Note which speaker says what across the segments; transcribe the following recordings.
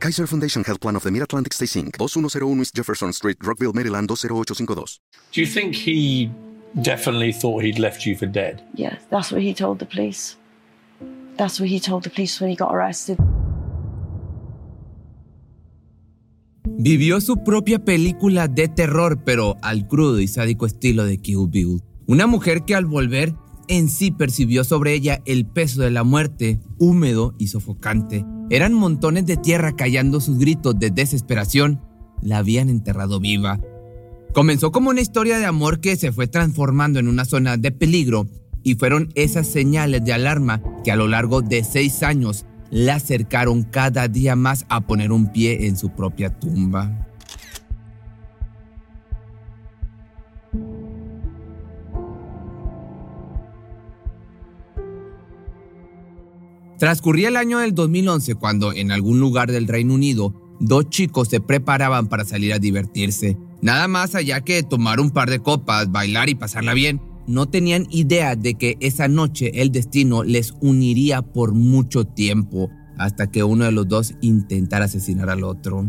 Speaker 1: Kaiser Foundation Health Plan of the Mid-Atlantic Stay Inc., 2101 East Jefferson Street, Rockville, Maryland, 20852.
Speaker 2: Do you think he definitely thought he'd left you for dead?
Speaker 3: Yeah, that's what he told the police. That's what he told the police when he got arrested.
Speaker 4: Vivió su propia película de terror, pero al crudo y sádico estilo de Kill Bill. Una mujer que al volver en sí percibió sobre ella el peso de la muerte, húmedo y sofocante. Eran montones de tierra callando sus gritos de desesperación. La habían enterrado viva. Comenzó como una historia de amor que se fue transformando en una zona de peligro y fueron esas señales de alarma que a lo largo de seis años la acercaron cada día más a poner un pie en su propia tumba. Transcurría el año del 2011 cuando en algún lugar del Reino Unido dos chicos se preparaban para salir a divertirse. Nada más allá que tomar un par de copas, bailar y pasarla bien no tenían idea de que esa noche el destino les uniría por mucho tiempo hasta que uno de los dos intentara asesinar al otro.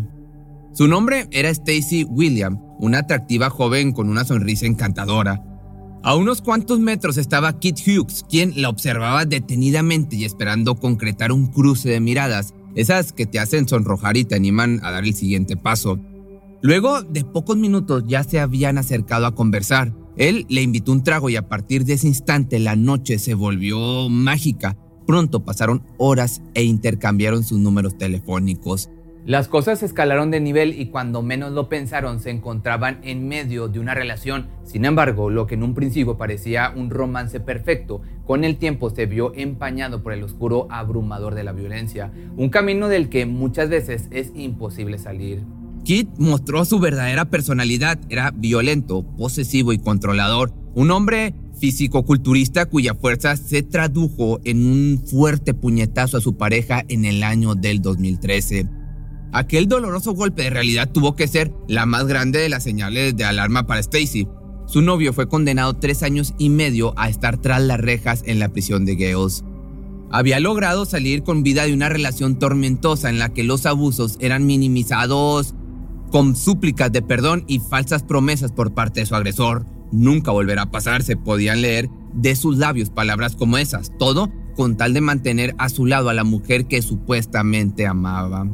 Speaker 4: Su nombre era Stacy William, una atractiva joven con una sonrisa encantadora. A unos cuantos metros estaba Kit Hughes, quien la observaba detenidamente y esperando concretar un cruce de miradas, esas que te hacen sonrojar y te animan a dar el siguiente paso. Luego de pocos minutos ya se habían acercado a conversar. Él le invitó un trago y a partir de ese instante la noche se volvió mágica. Pronto pasaron horas e intercambiaron sus números telefónicos. Las cosas escalaron de nivel y cuando menos lo pensaron se encontraban en medio de una relación. Sin embargo, lo que en un principio parecía un romance perfecto, con el tiempo se vio empañado por el oscuro abrumador de la violencia, un camino del que muchas veces es imposible salir. Kit mostró su verdadera personalidad, era violento, posesivo y controlador, un hombre físico-culturista cuya fuerza se tradujo en un fuerte puñetazo a su pareja en el año del 2013. Aquel doloroso golpe de realidad tuvo que ser la más grande de las señales de alarma para Stacy. Su novio fue condenado tres años y medio a estar tras las rejas en la prisión de Gales. Había logrado salir con vida de una relación tormentosa en la que los abusos eran minimizados con súplicas de perdón y falsas promesas por parte de su agresor. Nunca volverá a pasar, se podían leer de sus labios palabras como esas, todo con tal de mantener a su lado a la mujer que supuestamente amaba.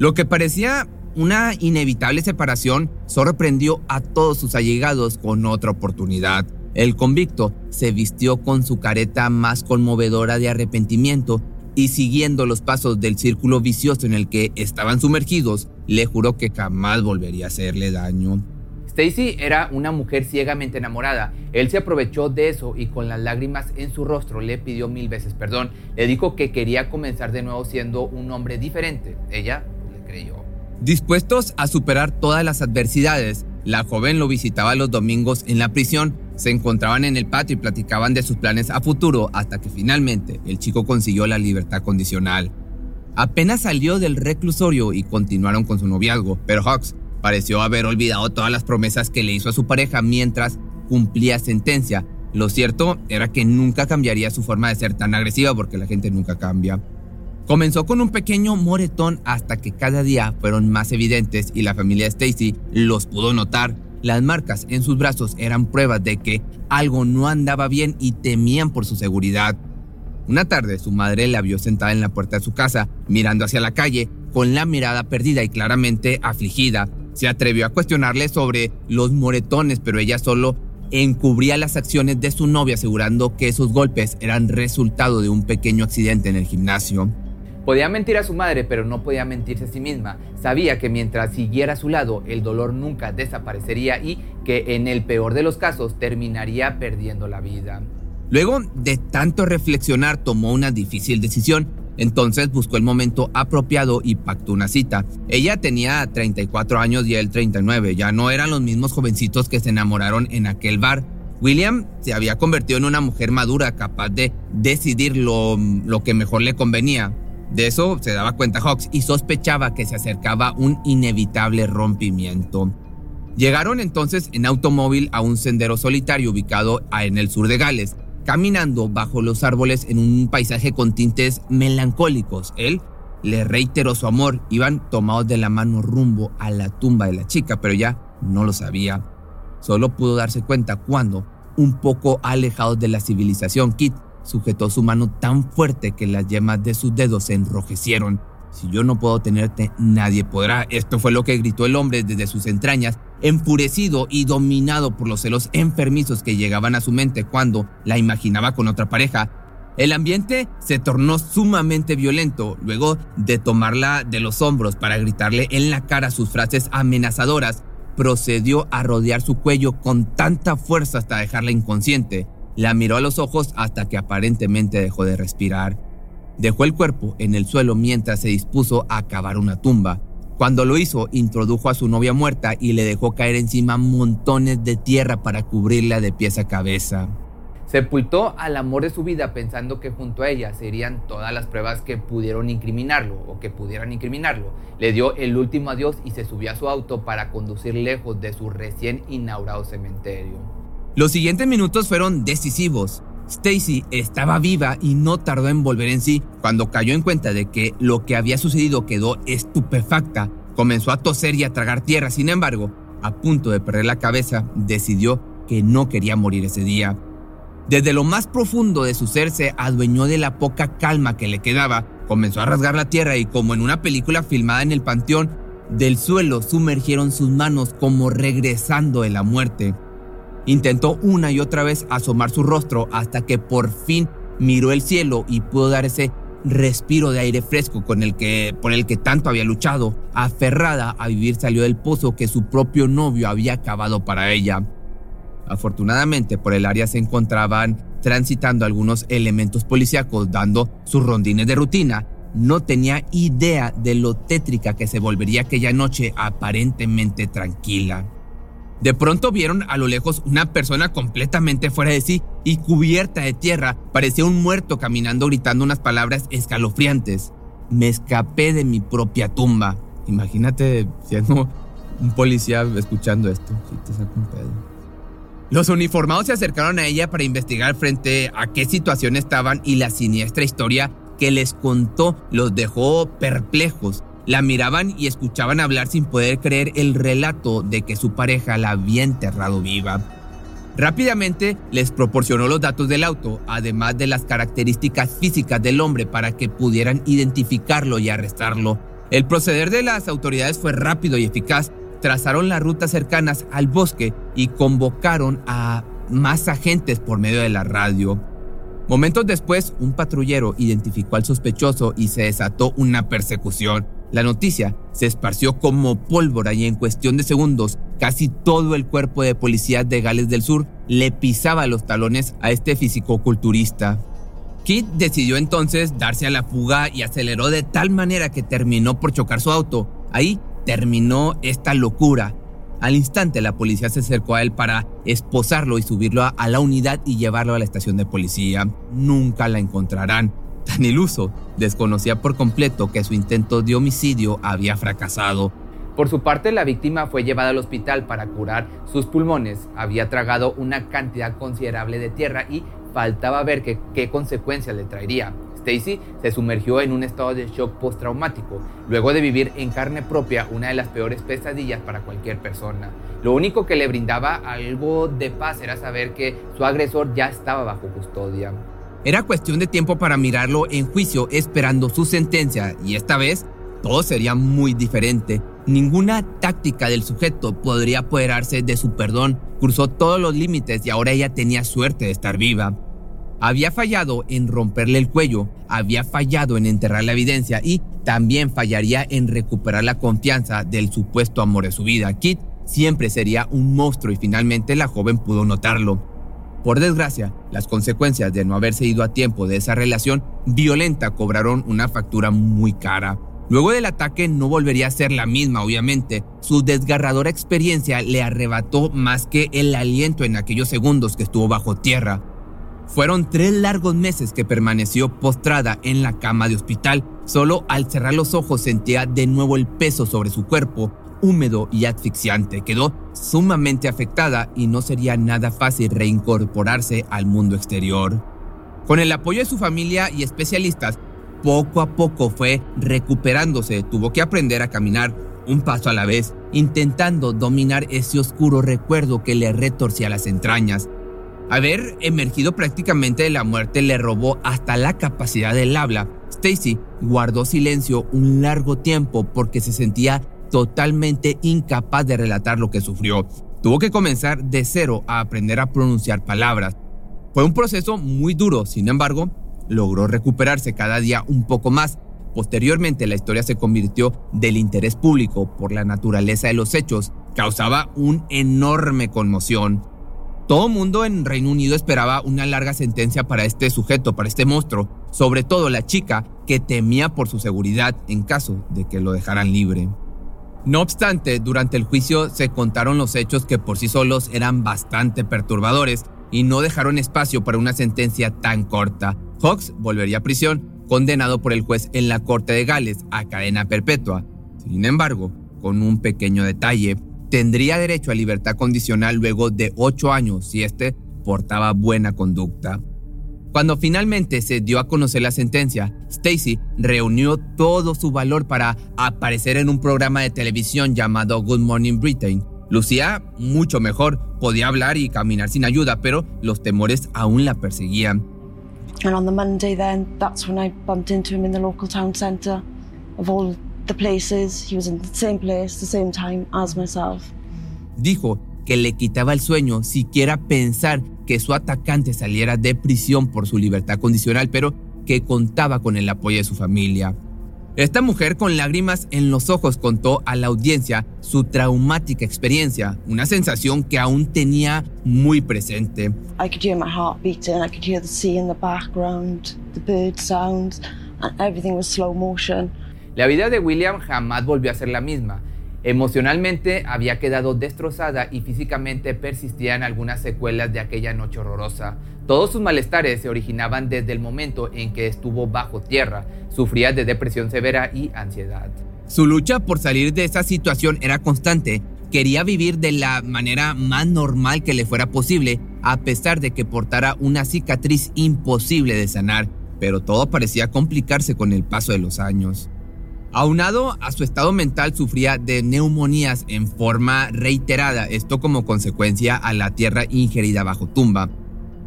Speaker 4: Lo que parecía una inevitable separación sorprendió a todos sus allegados con otra oportunidad. El convicto se vistió con su careta más conmovedora de arrepentimiento y siguiendo los pasos del círculo vicioso en el que estaban sumergidos, le juró que jamás volvería a hacerle daño. Stacy era una mujer ciegamente enamorada. Él se aprovechó de eso y con las lágrimas en su rostro le pidió mil veces perdón. Le dijo que quería comenzar de nuevo siendo un hombre diferente. Ella Dispuestos a superar todas las adversidades, la joven lo visitaba los domingos en la prisión, se encontraban en el patio y platicaban de sus planes a futuro hasta que finalmente el chico consiguió la libertad condicional. Apenas salió del reclusorio y continuaron con su noviazgo, pero Hawks pareció haber olvidado todas las promesas que le hizo a su pareja mientras cumplía sentencia. Lo cierto era que nunca cambiaría su forma de ser tan agresiva porque la gente nunca cambia. Comenzó con un pequeño moretón hasta que cada día fueron más evidentes y la familia Stacy los pudo notar. Las marcas en sus brazos eran pruebas de que algo no andaba bien y temían por su seguridad. Una tarde su madre la vio sentada en la puerta de su casa, mirando hacia la calle, con la mirada perdida y claramente afligida. Se atrevió a cuestionarle sobre los moretones, pero ella solo encubría las acciones de su novia asegurando que esos golpes eran resultado de un pequeño accidente en el gimnasio. Podía mentir a su madre, pero no podía mentirse a sí misma. Sabía que mientras siguiera a su lado, el dolor nunca desaparecería y que en el peor de los casos terminaría perdiendo la vida. Luego de tanto reflexionar, tomó una difícil decisión. Entonces buscó el momento apropiado y pactó una cita. Ella tenía 34 años y él 39. Ya no eran los mismos jovencitos que se enamoraron en aquel bar. William se había convertido en una mujer madura capaz de decidir lo, lo que mejor le convenía. De eso se daba cuenta Hawks y sospechaba que se acercaba un inevitable rompimiento. Llegaron entonces en automóvil a un sendero solitario ubicado en el sur de Gales, caminando bajo los árboles en un paisaje con tintes melancólicos. Él le reiteró su amor, iban tomados de la mano rumbo a la tumba de la chica, pero ya no lo sabía. Solo pudo darse cuenta cuando, un poco alejados de la civilización, Kit Sujetó su mano tan fuerte que las yemas de sus dedos se enrojecieron. Si yo no puedo tenerte, nadie podrá. Esto fue lo que gritó el hombre desde sus entrañas, enfurecido y dominado por los celos enfermizos que llegaban a su mente cuando la imaginaba con otra pareja. El ambiente se tornó sumamente violento luego de tomarla de los hombros para gritarle en la cara sus frases amenazadoras. Procedió a rodear su cuello con tanta fuerza hasta dejarla inconsciente. La miró a los ojos hasta que aparentemente dejó de respirar. Dejó el cuerpo en el suelo mientras se dispuso a cavar una tumba. Cuando lo hizo, introdujo a su novia muerta y le dejó caer encima montones de tierra para cubrirla de pies a cabeza. Sepultó al amor de su vida pensando que junto a ella serían todas las pruebas que pudieron incriminarlo o que pudieran incriminarlo. Le dio el último adiós y se subió a su auto para conducir lejos de su recién inaugurado cementerio. Los siguientes minutos fueron decisivos. Stacy estaba viva y no tardó en volver en sí. Cuando cayó en cuenta de que lo que había sucedido quedó estupefacta, comenzó a toser y a tragar tierra. Sin embargo, a punto de perder la cabeza, decidió que no quería morir ese día. Desde lo más profundo de su ser se adueñó de la poca calma que le quedaba, comenzó a rasgar la tierra y como en una película filmada en el panteón, del suelo sumergieron sus manos como regresando de la muerte. Intentó una y otra vez asomar su rostro hasta que por fin miró el cielo y pudo dar ese respiro de aire fresco con el que, por el que tanto había luchado. Aferrada a vivir salió del pozo que su propio novio había cavado para ella. Afortunadamente por el área se encontraban transitando algunos elementos policíacos dando sus rondines de rutina. No tenía idea de lo tétrica que se volvería aquella noche aparentemente tranquila. De pronto vieron a lo lejos una persona completamente fuera de sí y cubierta de tierra. Parecía un muerto caminando gritando unas palabras escalofriantes. Me escapé de mi propia tumba. Imagínate siendo un policía escuchando esto. Los uniformados se acercaron a ella para investigar frente a qué situación estaban y la siniestra historia que les contó los dejó perplejos. La miraban y escuchaban hablar sin poder creer el relato de que su pareja la había enterrado viva. Rápidamente les proporcionó los datos del auto, además de las características físicas del hombre para que pudieran identificarlo y arrestarlo. El proceder de las autoridades fue rápido y eficaz. Trazaron las rutas cercanas al bosque y convocaron a más agentes por medio de la radio. Momentos después, un patrullero identificó al sospechoso y se desató una persecución. La noticia se esparció como pólvora y en cuestión de segundos casi todo el cuerpo de policía de Gales del Sur le pisaba los talones a este fisicoculturista. Kit decidió entonces darse a la fuga y aceleró de tal manera que terminó por chocar su auto. Ahí terminó esta locura. Al instante la policía se acercó a él para esposarlo y subirlo a la unidad y llevarlo a la estación de policía. Nunca la encontrarán tan iluso, desconocía por completo que su intento de homicidio había fracasado. Por su parte, la víctima fue llevada al hospital para curar sus pulmones. Había tragado una cantidad considerable de tierra y faltaba ver qué, consecuencias le traería. Stacy se sumergió en un estado de shock postraumático, luego de vivir en carne propia una de las peores pesadillas para cualquier persona. Lo único que le brindaba algo de paz era saber que su agresor ya estaba bajo custodia. Era cuestión de tiempo para mirarlo en juicio esperando su sentencia y esta vez todo sería muy diferente. Ninguna táctica del sujeto podría apoderarse de su perdón. Cruzó todos los límites y ahora ella tenía suerte de estar viva. Había fallado en romperle el cuello, había fallado en enterrar la evidencia y también fallaría en recuperar la confianza del supuesto amor de su vida. Kit siempre sería un monstruo y finalmente la joven pudo notarlo. Por desgracia, las consecuencias de no haberse ido a tiempo de esa relación violenta cobraron una factura muy cara. Luego del ataque no volvería a ser la misma, obviamente. Su desgarradora experiencia le arrebató más que el aliento en aquellos segundos que estuvo bajo tierra. Fueron tres largos meses que permaneció postrada en la cama de hospital. Solo al cerrar los ojos sentía de nuevo el peso sobre su cuerpo húmedo y asfixiante. Quedó sumamente afectada y no sería nada fácil reincorporarse al mundo exterior. Con el apoyo de su familia y especialistas, poco a poco fue recuperándose. Tuvo que aprender a caminar un paso a la vez, intentando dominar ese oscuro recuerdo que le retorcía las entrañas. Haber emergido prácticamente de la muerte le robó hasta la capacidad del habla. Stacy guardó silencio un largo tiempo porque se sentía totalmente incapaz de relatar lo que sufrió. Tuvo que comenzar de cero a aprender a pronunciar palabras. Fue un proceso muy duro, sin embargo, logró recuperarse cada día un poco más. Posteriormente, la historia se convirtió del interés público por la naturaleza de los hechos, causaba una enorme conmoción. Todo mundo en Reino Unido esperaba una larga sentencia para este sujeto, para este monstruo, sobre todo la chica que temía por su seguridad en caso de que lo dejaran libre. No obstante, durante el juicio se contaron los hechos que por sí solos eran bastante perturbadores y no dejaron espacio para una sentencia tan corta. Hawks volvería a prisión, condenado por el juez en la Corte de Gales a cadena perpetua. Sin embargo, con un pequeño detalle, tendría derecho a libertad condicional luego de ocho años si éste portaba buena conducta. Cuando finalmente se dio a conocer la sentencia, Stacy reunió todo su valor para aparecer en un programa de televisión llamado Good Morning Britain. Lucía mucho mejor, podía hablar y caminar sin ayuda, pero los temores aún la perseguían.
Speaker 3: And on the Monday then, that's when I bumped into him in the local town centre. Of all the places, he was in the same place, the same time as myself.
Speaker 4: Dijo que le quitaba el sueño siquiera pensar que su atacante saliera de prisión por su libertad condicional, pero que contaba con el apoyo de su familia. Esta mujer con lágrimas en los ojos contó a la audiencia su traumática experiencia, una sensación que aún tenía muy presente.
Speaker 3: I could hear my heart beating, I could hear the sea in the background, the bird sounds, and everything was slow motion.
Speaker 4: La vida de William jamás volvió a ser la misma. Emocionalmente había quedado destrozada y físicamente persistían algunas secuelas de aquella noche horrorosa. Todos sus malestares se originaban desde el momento en que estuvo bajo tierra. Sufría de depresión severa y ansiedad. Su lucha por salir de esa situación era constante. Quería vivir de la manera más normal que le fuera posible, a pesar de que portara una cicatriz imposible de sanar, pero todo parecía complicarse con el paso de los años. Aunado a su estado mental, sufría de neumonías en forma reiterada, esto como consecuencia a la tierra ingerida bajo tumba.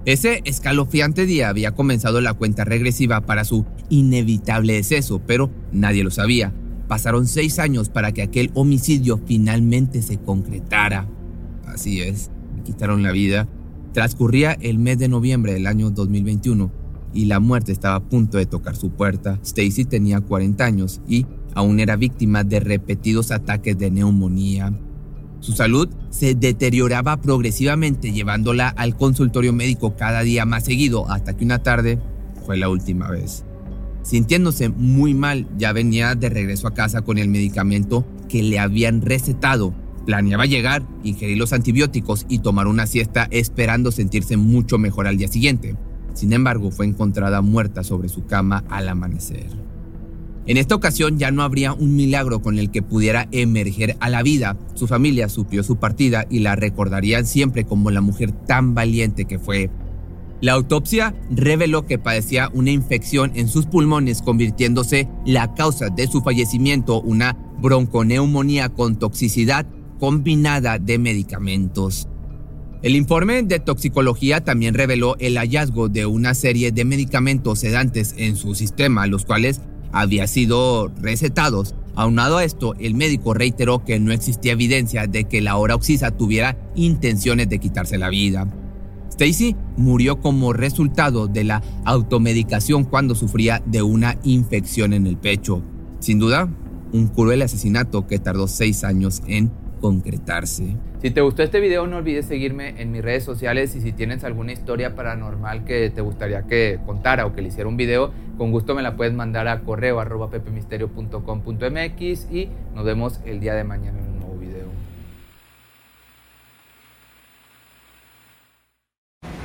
Speaker 4: Ese escalofriante día había comenzado la cuenta regresiva para su inevitable deceso, pero nadie lo sabía. Pasaron seis años para que aquel homicidio finalmente se concretara. Así es, le quitaron la vida. Transcurría el mes de noviembre del año 2021 y la muerte estaba a punto de tocar su puerta. Stacy tenía 40 años y aún era víctima de repetidos ataques de neumonía. Su salud se deterioraba progresivamente llevándola al consultorio médico cada día más seguido hasta que una tarde fue la última vez. Sintiéndose muy mal, ya venía de regreso a casa con el medicamento que le habían recetado. Planeaba llegar, ingerir los antibióticos y tomar una siesta esperando sentirse mucho mejor al día siguiente. Sin embargo, fue encontrada muerta sobre su cama al amanecer. En esta ocasión ya no habría un milagro con el que pudiera emerger a la vida. Su familia supió su partida y la recordarían siempre como la mujer tan valiente que fue. La autopsia reveló que padecía una infección en sus pulmones, convirtiéndose la causa de su fallecimiento una bronconeumonía con toxicidad combinada de medicamentos. El informe de toxicología también reveló el hallazgo de una serie de medicamentos sedantes en su sistema, los cuales habían sido recetados. Aunado a esto, el médico reiteró que no existía evidencia de que la hora oxisa tuviera intenciones de quitarse la vida. Stacy murió como resultado de la automedicación cuando sufría de una infección en el pecho. Sin duda, un cruel asesinato que tardó seis años en concretarse. Si te gustó este video no olvides seguirme en mis redes sociales y si tienes alguna historia paranormal que te gustaría que contara o que le hiciera un video, con gusto me la puedes mandar a correo arroba pepemisterio.com.mx y nos vemos el día de mañana en un nuevo video.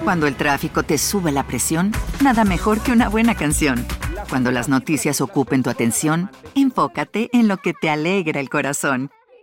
Speaker 5: Cuando el tráfico te sube la presión, nada mejor que una buena canción. Cuando las noticias ocupen tu atención, enfócate en lo que te alegra el corazón.